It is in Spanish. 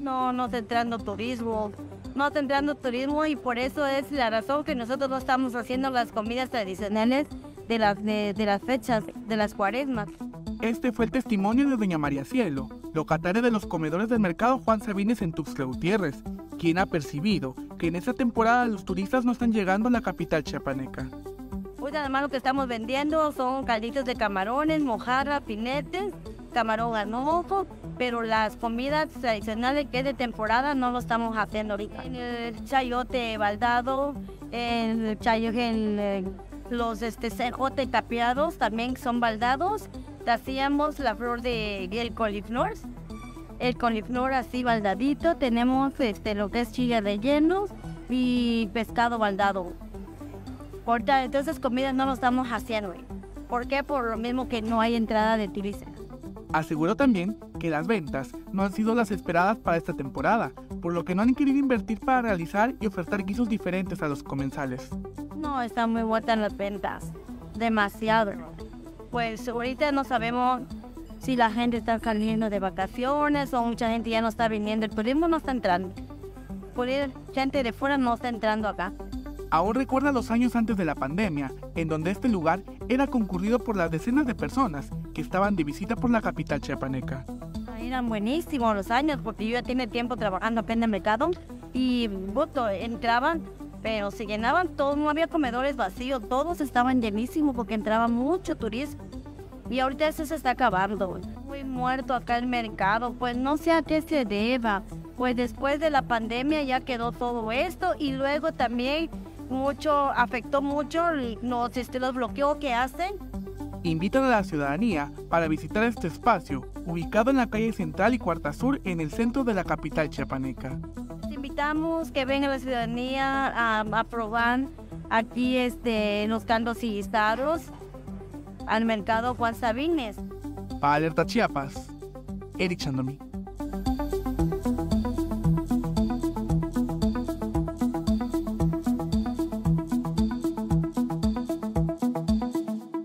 No, no está entrando turismo. No está entrando turismo y por eso es la razón que nosotros no estamos haciendo las comidas tradicionales de las, de, de las fechas, de las cuaresmas. Este fue el testimonio de doña María Cielo, locataria de los comedores del mercado Juan Sabines en Tuxtla Gutiérrez, quien ha percibido que en esta temporada los turistas no están llegando a la capital chiapaneca. Pues además lo que estamos vendiendo son calditos de camarones, mojarra, pinetes, camarón ganojo, pero las comidas tradicionales que es de temporada no lo estamos haciendo ahorita. En el chayote baldado, el chayote, en los este, cejote tapiados también son baldados. Hacíamos la flor de el coliflor, el coliflor así baldadito. Tenemos este, lo que es chile relleno y pescado baldado. Ahorita, entonces comidas no lo estamos haciendo. ¿Por qué? Por lo mismo que no hay entrada de turistas. Aseguró también que las ventas no han sido las esperadas para esta temporada, por lo que no han querido invertir para realizar y ofertar guisos diferentes a los comensales. No, están muy buenas las ventas, demasiado. Pues ahorita no sabemos si la gente está saliendo de vacaciones o mucha gente ya no está viniendo, el turismo no está entrando. Por ir, gente de fuera no está entrando acá. Aún recuerda los años antes de la pandemia, en donde este lugar era concurrido por las decenas de personas que estaban de visita por la capital chiapaneca. Eran buenísimos los años, porque yo ya tiene tiempo trabajando acá en el mercado y voto, entraban, pero se llenaban todos, no había comedores vacíos, todos estaban llenísimos porque entraba mucho turismo. Y ahorita eso se está acabando. Muy muerto acá el mercado, pues no sé a qué se deba. Pues después de la pandemia ya quedó todo esto y luego también mucho, afectó mucho los, este, los bloqueos que hacen. Invitan a la ciudadanía para visitar este espacio, ubicado en la calle Central y Cuarta Sur, en el centro de la capital chiapaneca. invitamos que venga la ciudadanía a, probar aquí este, los cantos y guisados al mercado Juan Sabines. Para Alerta Chiapas, Eric Chandomi.